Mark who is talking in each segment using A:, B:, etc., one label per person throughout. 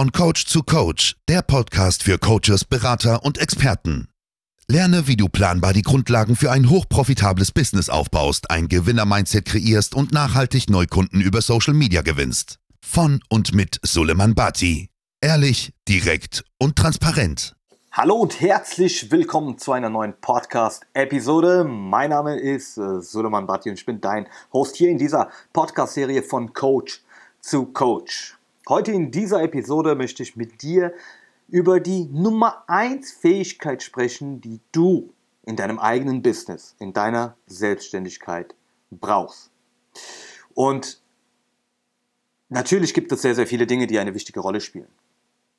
A: Von Coach zu Coach, der Podcast für Coaches, Berater und Experten. Lerne, wie du planbar die Grundlagen für ein hochprofitables Business aufbaust, ein Gewinner-Mindset kreierst und nachhaltig Neukunden über Social Media gewinnst. Von und mit Suleiman Bati. Ehrlich, direkt und transparent.
B: Hallo und herzlich willkommen zu einer neuen Podcast-Episode. Mein Name ist äh, Suleiman Bati und ich bin dein Host hier in dieser Podcast-Serie von Coach zu Coach. Heute in dieser Episode möchte ich mit dir über die Nummer 1 Fähigkeit sprechen, die du in deinem eigenen Business, in deiner Selbstständigkeit brauchst. Und natürlich gibt es sehr, sehr viele Dinge, die eine wichtige Rolle spielen.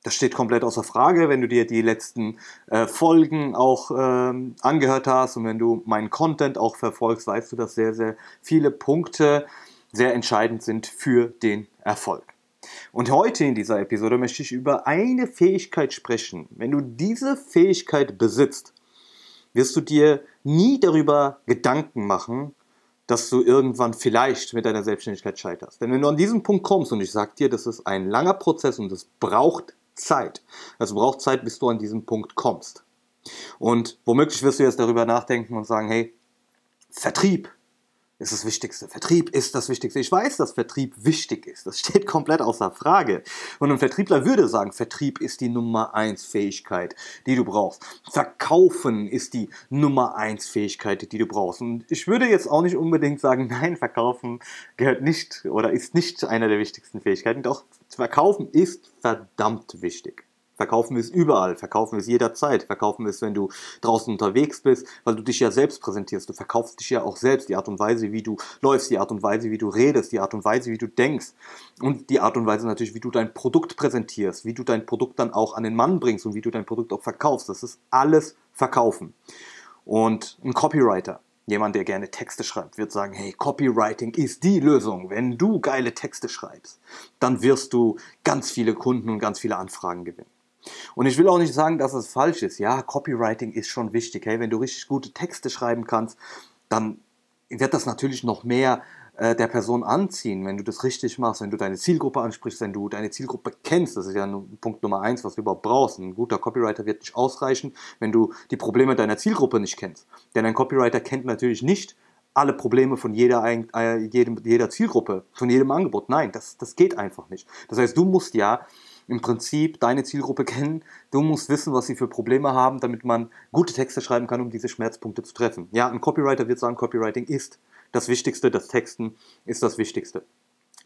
B: Das steht komplett außer Frage, wenn du dir die letzten äh, Folgen auch ähm, angehört hast und wenn du meinen Content auch verfolgst, weißt du, dass sehr, sehr viele Punkte sehr entscheidend sind für den Erfolg. Und heute in dieser Episode möchte ich über eine Fähigkeit sprechen. Wenn du diese Fähigkeit besitzt, wirst du dir nie darüber Gedanken machen, dass du irgendwann vielleicht mit deiner Selbstständigkeit scheiterst. Denn wenn du an diesen Punkt kommst, und ich sage dir, das ist ein langer Prozess und es braucht Zeit. Also braucht Zeit, bis du an diesen Punkt kommst. Und womöglich wirst du jetzt darüber nachdenken und sagen, hey, Vertrieb ist das Wichtigste. Vertrieb ist das Wichtigste. Ich weiß, dass Vertrieb wichtig ist. Das steht komplett außer Frage. Und ein Vertriebler würde sagen, Vertrieb ist die Nummer eins Fähigkeit, die du brauchst. Verkaufen ist die Nummer eins Fähigkeit, die du brauchst. Und ich würde jetzt auch nicht unbedingt sagen, nein, Verkaufen gehört nicht oder ist nicht einer der wichtigsten Fähigkeiten. Doch Verkaufen ist verdammt wichtig. Verkaufen ist überall, verkaufen ist jederzeit, verkaufen ist, wenn du draußen unterwegs bist, weil du dich ja selbst präsentierst. Du verkaufst dich ja auch selbst, die Art und Weise, wie du läufst, die Art und Weise, wie du redest, die Art und Weise, wie du denkst und die Art und Weise natürlich, wie du dein Produkt präsentierst, wie du dein Produkt dann auch an den Mann bringst und wie du dein Produkt auch verkaufst. Das ist alles Verkaufen. Und ein Copywriter, jemand, der gerne Texte schreibt, wird sagen, hey, Copywriting ist die Lösung. Wenn du geile Texte schreibst, dann wirst du ganz viele Kunden und ganz viele Anfragen gewinnen. Und ich will auch nicht sagen, dass es falsch ist. Ja, Copywriting ist schon wichtig. Hey, wenn du richtig gute Texte schreiben kannst, dann wird das natürlich noch mehr äh, der Person anziehen, wenn du das richtig machst, wenn du deine Zielgruppe ansprichst, wenn du deine Zielgruppe kennst. Das ist ja Punkt Nummer eins, was du überhaupt brauchst. Ein guter Copywriter wird nicht ausreichen, wenn du die Probleme deiner Zielgruppe nicht kennst. Denn ein Copywriter kennt natürlich nicht alle Probleme von jeder, äh, jedem, jeder Zielgruppe, von jedem Angebot. Nein, das, das geht einfach nicht. Das heißt, du musst ja im Prinzip deine Zielgruppe kennen. Du musst wissen, was sie für Probleme haben, damit man gute Texte schreiben kann, um diese Schmerzpunkte zu treffen. Ja, ein Copywriter wird sagen, Copywriting ist das Wichtigste, das Texten ist das Wichtigste.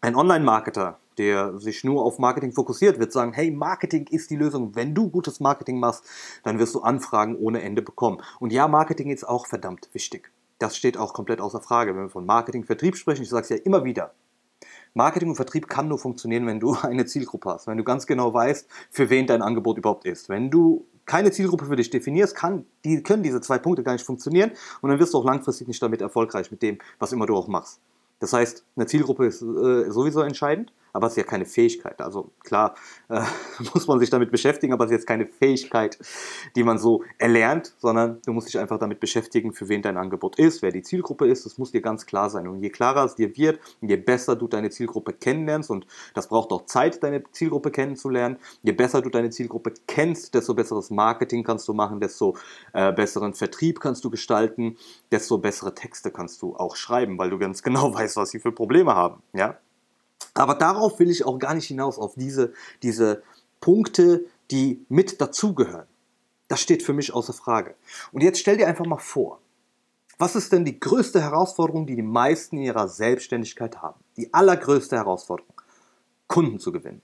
B: Ein Online-Marketer, der sich nur auf Marketing fokussiert, wird sagen, hey, Marketing ist die Lösung. Wenn du gutes Marketing machst, dann wirst du Anfragen ohne Ende bekommen. Und ja, Marketing ist auch verdammt wichtig. Das steht auch komplett außer Frage. Wenn wir von Marketing, Vertrieb sprechen, ich sage es ja immer wieder, Marketing und Vertrieb kann nur funktionieren, wenn du eine Zielgruppe hast, wenn du ganz genau weißt, für wen dein Angebot überhaupt ist. Wenn du keine Zielgruppe für dich definierst, kann, die, können diese zwei Punkte gar nicht funktionieren und dann wirst du auch langfristig nicht damit erfolgreich mit dem, was immer du auch machst. Das heißt, eine Zielgruppe ist äh, sowieso entscheidend, aber es ist ja keine Fähigkeit. Also klar äh, muss man sich damit beschäftigen, aber es ist jetzt keine Fähigkeit, die man so erlernt, sondern du musst dich einfach damit beschäftigen, für wen dein Angebot ist, wer die Zielgruppe ist. Das muss dir ganz klar sein. Und je klarer es dir wird, je besser du deine Zielgruppe kennenlernst, und das braucht auch Zeit, deine Zielgruppe kennenzulernen, je besser du deine Zielgruppe kennst, desto besseres Marketing kannst du machen, desto äh, besseren Vertrieb kannst du gestalten, desto bessere Texte kannst du auch schreiben, weil du ganz genau weißt, was sie für Probleme haben. Ja? Aber darauf will ich auch gar nicht hinaus, auf diese, diese Punkte, die mit dazugehören. Das steht für mich außer Frage. Und jetzt stell dir einfach mal vor, was ist denn die größte Herausforderung, die die meisten in ihrer Selbstständigkeit haben? Die allergrößte Herausforderung. Kunden zu gewinnen.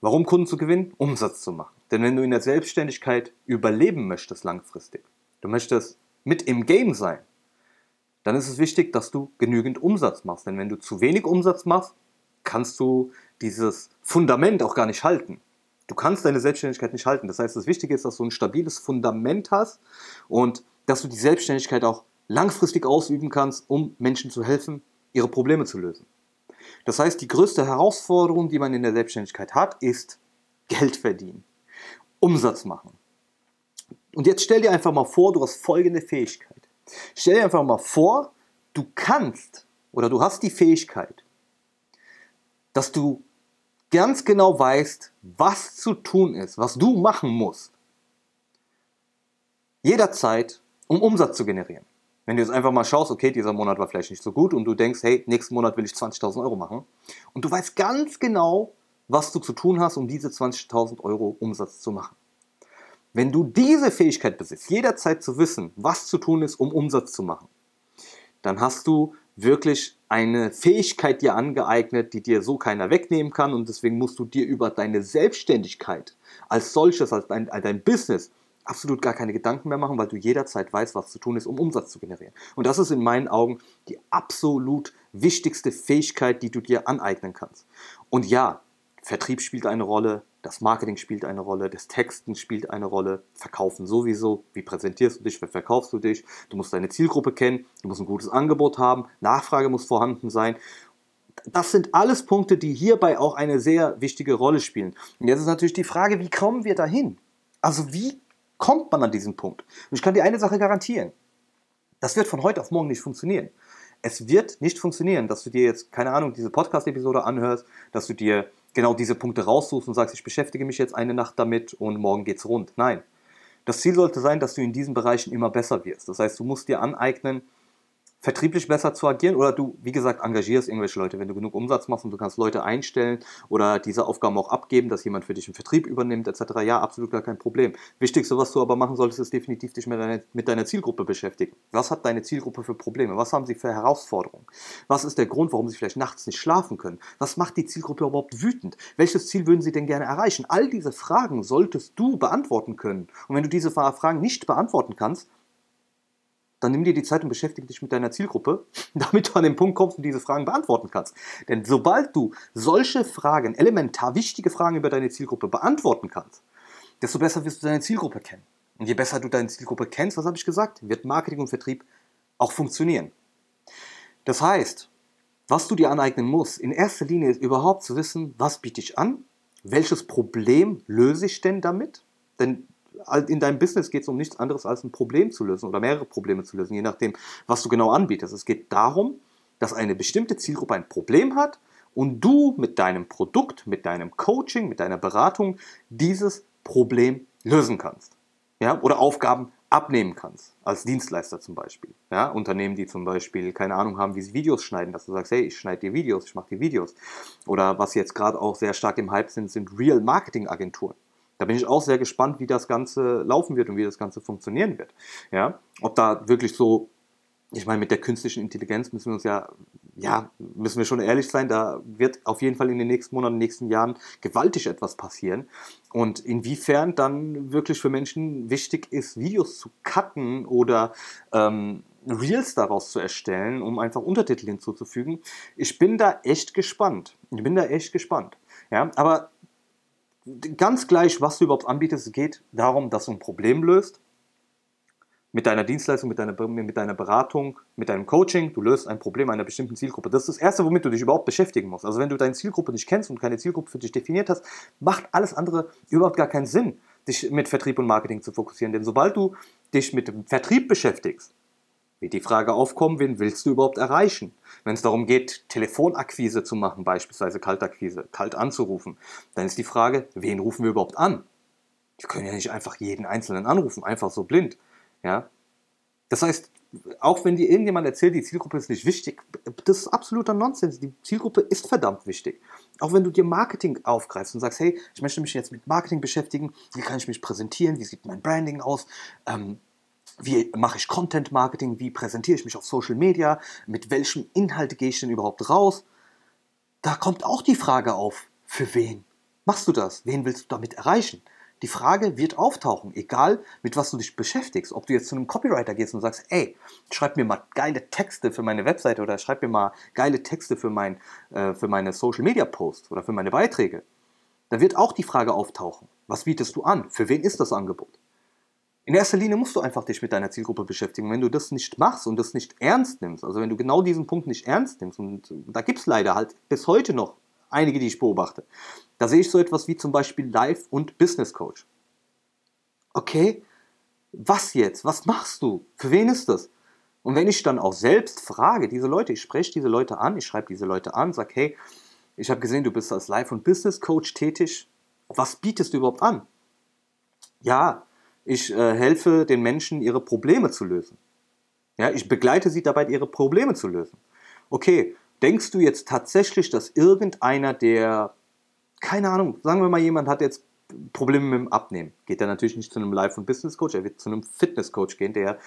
B: Warum Kunden zu gewinnen? Umsatz zu machen. Denn wenn du in der Selbstständigkeit überleben möchtest langfristig, du möchtest mit im Game sein, dann ist es wichtig, dass du genügend Umsatz machst. Denn wenn du zu wenig Umsatz machst, kannst du dieses Fundament auch gar nicht halten. Du kannst deine Selbstständigkeit nicht halten. Das heißt, das Wichtige ist, dass du ein stabiles Fundament hast und dass du die Selbstständigkeit auch langfristig ausüben kannst, um Menschen zu helfen, ihre Probleme zu lösen. Das heißt, die größte Herausforderung, die man in der Selbstständigkeit hat, ist Geld verdienen, Umsatz machen. Und jetzt stell dir einfach mal vor, du hast folgende Fähigkeit. Stell dir einfach mal vor, du kannst oder du hast die Fähigkeit, dass du ganz genau weißt, was zu tun ist, was du machen musst, jederzeit, um Umsatz zu generieren. Wenn du jetzt einfach mal schaust, okay, dieser Monat war vielleicht nicht so gut und du denkst, hey, nächsten Monat will ich 20.000 Euro machen und du weißt ganz genau, was du zu tun hast, um diese 20.000 Euro Umsatz zu machen. Wenn du diese Fähigkeit besitzt, jederzeit zu wissen, was zu tun ist, um Umsatz zu machen, dann hast du wirklich eine Fähigkeit dir angeeignet, die dir so keiner wegnehmen kann und deswegen musst du dir über deine Selbstständigkeit als solches, als dein, als dein Business absolut gar keine Gedanken mehr machen, weil du jederzeit weißt, was zu tun ist, um Umsatz zu generieren. Und das ist in meinen Augen die absolut wichtigste Fähigkeit, die du dir aneignen kannst. Und ja, Vertrieb spielt eine Rolle, das Marketing spielt eine Rolle, das Texten spielt eine Rolle, Verkaufen sowieso. Wie präsentierst du dich, wie verkaufst du dich? Du musst deine Zielgruppe kennen, du musst ein gutes Angebot haben, Nachfrage muss vorhanden sein. Das sind alles Punkte, die hierbei auch eine sehr wichtige Rolle spielen. Und jetzt ist natürlich die Frage, wie kommen wir dahin? Also wie kommt man an diesen Punkt? Und ich kann dir eine Sache garantieren. Das wird von heute auf morgen nicht funktionieren. Es wird nicht funktionieren, dass du dir jetzt, keine Ahnung, diese Podcast-Episode anhörst, dass du dir genau diese Punkte raussuchst und sagst, ich beschäftige mich jetzt eine Nacht damit und morgen geht's rund. Nein. Das Ziel sollte sein, dass du in diesen Bereichen immer besser wirst. Das heißt, du musst dir aneignen, vertrieblich besser zu agieren oder du, wie gesagt, engagierst irgendwelche Leute, wenn du genug Umsatz machst und du kannst Leute einstellen oder diese Aufgaben auch abgeben, dass jemand für dich im Vertrieb übernimmt, etc. Ja, absolut gar kein Problem. Wichtigste, was du aber machen solltest, ist definitiv dich mit deiner, mit deiner Zielgruppe beschäftigen. Was hat deine Zielgruppe für Probleme? Was haben sie für Herausforderungen? Was ist der Grund, warum sie vielleicht nachts nicht schlafen können? Was macht die Zielgruppe überhaupt wütend? Welches Ziel würden sie denn gerne erreichen? All diese Fragen solltest du beantworten können. Und wenn du diese Fragen nicht beantworten kannst, dann nimm dir die Zeit und beschäftige dich mit deiner Zielgruppe, damit du an den Punkt kommst und diese Fragen beantworten kannst. Denn sobald du solche Fragen, elementar wichtige Fragen über deine Zielgruppe beantworten kannst, desto besser wirst du deine Zielgruppe kennen. Und je besser du deine Zielgruppe kennst, was habe ich gesagt, wird Marketing und Vertrieb auch funktionieren. Das heißt, was du dir aneignen musst, in erster Linie ist überhaupt zu wissen, was biete ich an, welches Problem löse ich denn damit? Denn in deinem Business geht es um nichts anderes als ein Problem zu lösen oder mehrere Probleme zu lösen, je nachdem, was du genau anbietest. Es geht darum, dass eine bestimmte Zielgruppe ein Problem hat und du mit deinem Produkt, mit deinem Coaching, mit deiner Beratung dieses Problem lösen kannst. Ja? Oder Aufgaben abnehmen kannst, als Dienstleister zum Beispiel. Ja? Unternehmen, die zum Beispiel keine Ahnung haben, wie sie Videos schneiden, dass du sagst, hey, ich schneide dir Videos, ich mache dir Videos. Oder was jetzt gerade auch sehr stark im Hype sind, sind Real Marketing Agenturen. Da bin ich auch sehr gespannt, wie das Ganze laufen wird und wie das Ganze funktionieren wird. Ja, ob da wirklich so, ich meine, mit der künstlichen Intelligenz müssen wir uns ja, ja, müssen wir schon ehrlich sein, da wird auf jeden Fall in den nächsten Monaten, nächsten Jahren gewaltig etwas passieren. Und inwiefern dann wirklich für Menschen wichtig ist, Videos zu cutten oder ähm, Reels daraus zu erstellen, um einfach Untertitel hinzuzufügen. Ich bin da echt gespannt. Ich bin da echt gespannt. Ja, aber ganz gleich, was du überhaupt anbietest, es geht darum, dass du ein Problem löst. Mit deiner Dienstleistung, mit deiner, mit deiner Beratung, mit deinem Coaching, du löst ein Problem einer bestimmten Zielgruppe. Das ist das Erste, womit du dich überhaupt beschäftigen musst. Also wenn du deine Zielgruppe nicht kennst und keine Zielgruppe für dich definiert hast, macht alles andere überhaupt gar keinen Sinn, dich mit Vertrieb und Marketing zu fokussieren. Denn sobald du dich mit dem Vertrieb beschäftigst, wird die Frage aufkommen, wen willst du überhaupt erreichen? Wenn es darum geht, Telefonakquise zu machen, beispielsweise Kaltakquise, kalt anzurufen, dann ist die Frage, wen rufen wir überhaupt an? Wir können ja nicht einfach jeden Einzelnen anrufen, einfach so blind. Ja? Das heißt, auch wenn dir irgendjemand erzählt, die Zielgruppe ist nicht wichtig, das ist absoluter Nonsens. Die Zielgruppe ist verdammt wichtig. Auch wenn du dir Marketing aufgreifst und sagst, hey, ich möchte mich jetzt mit Marketing beschäftigen, wie kann ich mich präsentieren, wie sieht mein Branding aus, ähm, wie mache ich Content Marketing, wie präsentiere ich mich auf Social Media, mit welchem Inhalt gehe ich denn überhaupt raus. Da kommt auch die Frage auf, für wen machst du das? Wen willst du damit erreichen? Die Frage wird auftauchen, egal mit was du dich beschäftigst. Ob du jetzt zu einem Copywriter gehst und sagst, ey, schreib mir mal geile Texte für meine Webseite oder schreib mir mal geile Texte für, mein, äh, für meine Social Media Posts oder für meine Beiträge. Da wird auch die Frage auftauchen, was bietest du an? Für wen ist das Angebot? In erster Linie musst du einfach dich mit deiner Zielgruppe beschäftigen. Wenn du das nicht machst und das nicht ernst nimmst, also wenn du genau diesen Punkt nicht ernst nimmst, und da gibt es leider halt bis heute noch einige, die ich beobachte, da sehe ich so etwas wie zum Beispiel Life- und Business Coach. Okay, was jetzt? Was machst du? Für wen ist das? Und wenn ich dann auch selbst frage, diese Leute, ich spreche diese Leute an, ich schreibe diese Leute an, sage, hey, ich habe gesehen, du bist als Life- und Business Coach tätig. Was bietest du überhaupt an? Ja, ich äh, helfe den Menschen, ihre Probleme zu lösen. Ja, ich begleite sie dabei, ihre Probleme zu lösen. Okay, denkst du jetzt tatsächlich, dass irgendeiner, der, keine Ahnung, sagen wir mal, jemand hat jetzt Probleme mit dem Abnehmen, geht er natürlich nicht zu einem Life- und Business Coach, er wird zu einem Fitness Coach gehen, der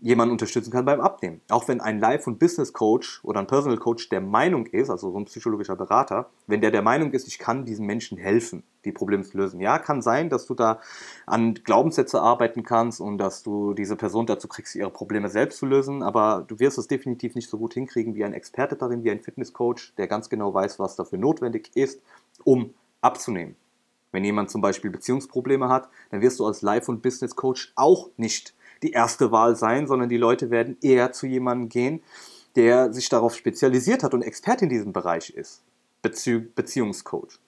B: jemanden unterstützen kann beim Abnehmen. Auch wenn ein Life- und Business Coach oder ein Personal Coach der Meinung ist, also so ein psychologischer Berater, wenn der der Meinung ist, ich kann diesen Menschen helfen, die Probleme zu lösen. Ja, kann sein, dass du da an Glaubenssätze arbeiten kannst und dass du diese Person dazu kriegst, ihre Probleme selbst zu lösen, aber du wirst es definitiv nicht so gut hinkriegen wie ein Experte darin, wie ein Fitnesscoach, der ganz genau weiß, was dafür notwendig ist, um abzunehmen. Wenn jemand zum Beispiel Beziehungsprobleme hat, dann wirst du als Life- und Business Coach auch nicht die erste Wahl sein, sondern die Leute werden eher zu jemandem gehen, der sich darauf spezialisiert hat und Experte in diesem Bereich ist. Bezieh Beziehungscoach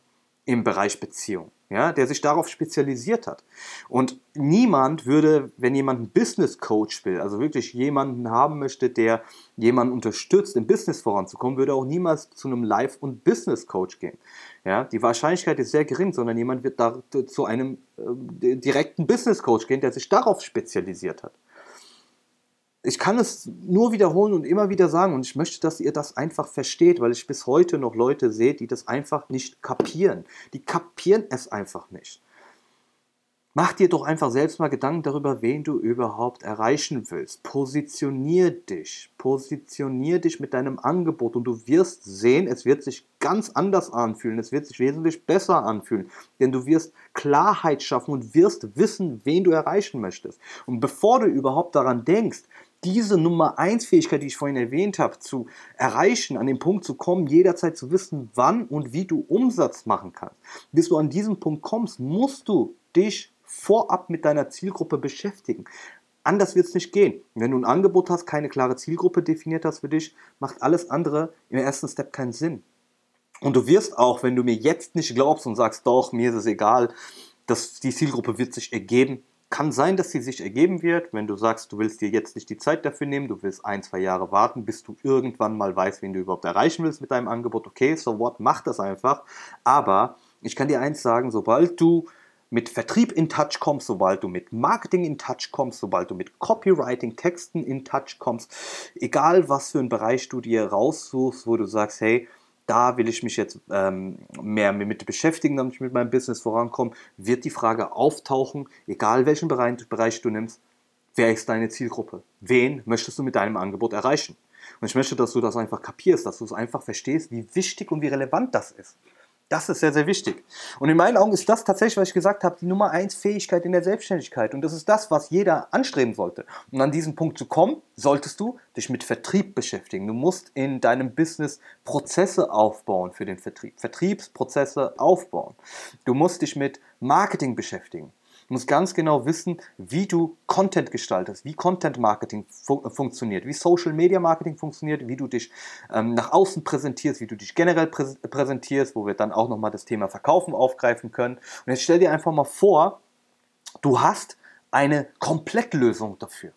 B: im Bereich Beziehung, ja, der sich darauf spezialisiert hat. Und niemand würde, wenn jemand einen Business Coach will, also wirklich jemanden haben möchte, der jemanden unterstützt, im Business voranzukommen, würde auch niemals zu einem Life- und Business Coach gehen. Ja, die Wahrscheinlichkeit ist sehr gering, sondern jemand wird da zu einem äh, direkten Business Coach gehen, der sich darauf spezialisiert hat ich kann es nur wiederholen und immer wieder sagen und ich möchte, dass ihr das einfach versteht, weil ich bis heute noch Leute sehe, die das einfach nicht kapieren. Die kapieren es einfach nicht. Mach dir doch einfach selbst mal Gedanken darüber, wen du überhaupt erreichen willst. Positionier dich. Positionier dich mit deinem Angebot und du wirst sehen, es wird sich ganz anders anfühlen. Es wird sich wesentlich besser anfühlen. Denn du wirst Klarheit schaffen und wirst wissen, wen du erreichen möchtest. Und bevor du überhaupt daran denkst, diese Nummer 1 Fähigkeit, die ich vorhin erwähnt habe, zu erreichen, an den Punkt zu kommen, jederzeit zu wissen, wann und wie du Umsatz machen kannst. Bis du an diesen Punkt kommst, musst du dich vorab mit deiner Zielgruppe beschäftigen. Anders wird es nicht gehen. Wenn du ein Angebot hast, keine klare Zielgruppe definiert hast für dich, macht alles andere im ersten Step keinen Sinn. Und du wirst auch, wenn du mir jetzt nicht glaubst und sagst, doch, mir ist es egal, dass die Zielgruppe wird sich ergeben, kann sein, dass sie sich ergeben wird, wenn du sagst, du willst dir jetzt nicht die Zeit dafür nehmen, du willst ein, zwei Jahre warten, bis du irgendwann mal weißt, wen du überhaupt erreichen willst mit deinem Angebot. Okay, so what, mach das einfach. Aber ich kann dir eins sagen, sobald du mit Vertrieb in Touch kommst, sobald du mit Marketing in Touch kommst, sobald du mit Copywriting, Texten in Touch kommst, egal was für einen Bereich du dir raussuchst, wo du sagst, hey, da will ich mich jetzt ähm, mehr mit beschäftigen, damit ich mit meinem Business vorankomme, wird die Frage auftauchen, egal welchen Bereich, Bereich du nimmst, wer ist deine Zielgruppe? Wen möchtest du mit deinem Angebot erreichen? Und ich möchte, dass du das einfach kapierst, dass du es einfach verstehst, wie wichtig und wie relevant das ist. Das ist sehr, sehr wichtig. Und in meinen Augen ist das tatsächlich, was ich gesagt habe, die Nummer eins Fähigkeit in der Selbstständigkeit. Und das ist das, was jeder anstreben sollte. Und an diesen Punkt zu kommen, solltest du dich mit Vertrieb beschäftigen. Du musst in deinem Business Prozesse aufbauen für den Vertrieb. Vertriebsprozesse aufbauen. Du musst dich mit Marketing beschäftigen. Du musst ganz genau wissen, wie du Content gestaltest, wie Content Marketing fu funktioniert, wie Social Media Marketing funktioniert, wie du dich ähm, nach außen präsentierst, wie du dich generell prä präsentierst, wo wir dann auch nochmal das Thema Verkaufen aufgreifen können. Und jetzt stell dir einfach mal vor, du hast eine Komplettlösung dafür.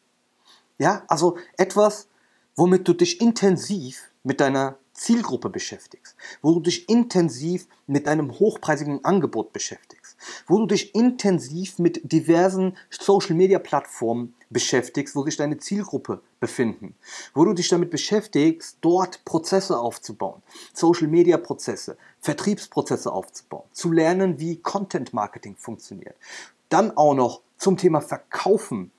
B: Ja, also etwas, womit du dich intensiv mit deiner Zielgruppe beschäftigst, wo du dich intensiv mit deinem hochpreisigen Angebot beschäftigst, wo du dich intensiv mit diversen Social-Media-Plattformen beschäftigst, wo sich deine Zielgruppe befinden, wo du dich damit beschäftigst, dort Prozesse aufzubauen, Social-Media-Prozesse, Vertriebsprozesse aufzubauen, zu lernen, wie Content-Marketing funktioniert. Dann auch noch zum Thema Verkaufen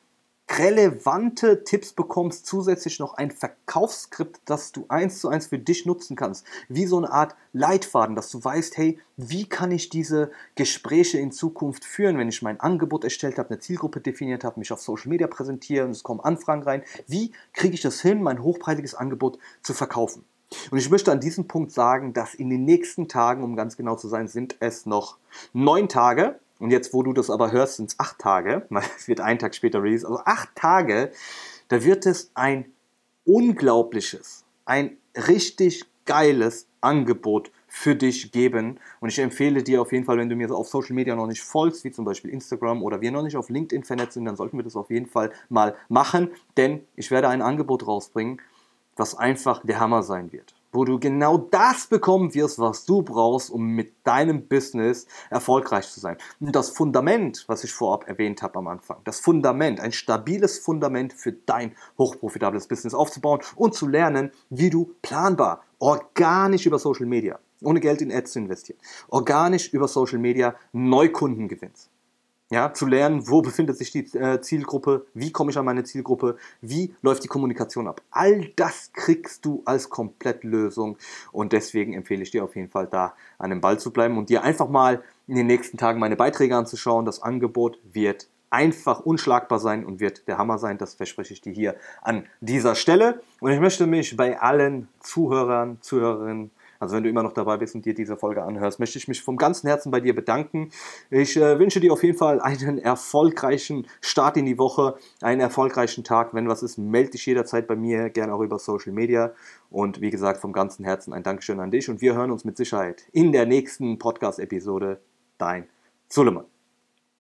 B: relevante Tipps bekommst, zusätzlich noch ein Verkaufsskript, das du eins zu eins für dich nutzen kannst. Wie so eine Art Leitfaden, dass du weißt, hey, wie kann ich diese Gespräche in Zukunft führen, wenn ich mein Angebot erstellt habe, eine Zielgruppe definiert habe, mich auf Social Media präsentiere und es kommen Anfragen rein. Wie kriege ich das hin, mein hochpreisiges Angebot zu verkaufen? Und ich möchte an diesem Punkt sagen, dass in den nächsten Tagen, um ganz genau zu sein, sind es noch neun Tage, und jetzt, wo du das aber hörst, sind es acht Tage, weil es wird einen Tag später release, also acht Tage, da wird es ein unglaubliches, ein richtig geiles Angebot für dich geben. Und ich empfehle dir auf jeden Fall, wenn du mir auf Social Media noch nicht folgst, wie zum Beispiel Instagram oder wir noch nicht auf LinkedIn vernetzt sind, dann sollten wir das auf jeden Fall mal machen, denn ich werde ein Angebot rausbringen, was einfach der Hammer sein wird. Wo du genau das bekommen wirst, was du brauchst, um mit deinem Business erfolgreich zu sein. Und das Fundament, was ich vorab erwähnt habe am Anfang, das Fundament, ein stabiles Fundament für dein hochprofitables Business aufzubauen und zu lernen, wie du planbar, organisch über Social Media, ohne Geld in Ads zu investieren, organisch über Social Media Neukunden gewinnst. Ja, zu lernen, wo befindet sich die äh, Zielgruppe, wie komme ich an meine Zielgruppe, wie läuft die Kommunikation ab. All das kriegst du als Komplettlösung und deswegen empfehle ich dir auf jeden Fall da an dem Ball zu bleiben und dir einfach mal in den nächsten Tagen meine Beiträge anzuschauen. Das Angebot wird einfach unschlagbar sein und wird der Hammer sein. Das verspreche ich dir hier an dieser Stelle. Und ich möchte mich bei allen Zuhörern, Zuhörerinnen also wenn du immer noch dabei bist und dir diese Folge anhörst, möchte ich mich vom ganzen Herzen bei dir bedanken. Ich äh, wünsche dir auf jeden Fall einen erfolgreichen Start in die Woche, einen erfolgreichen Tag. Wenn was ist, melde dich jederzeit bei mir, gerne auch über Social Media. Und wie gesagt, vom ganzen Herzen ein Dankeschön an dich und wir hören uns mit Sicherheit in der nächsten Podcast-Episode. Dein Suleiman.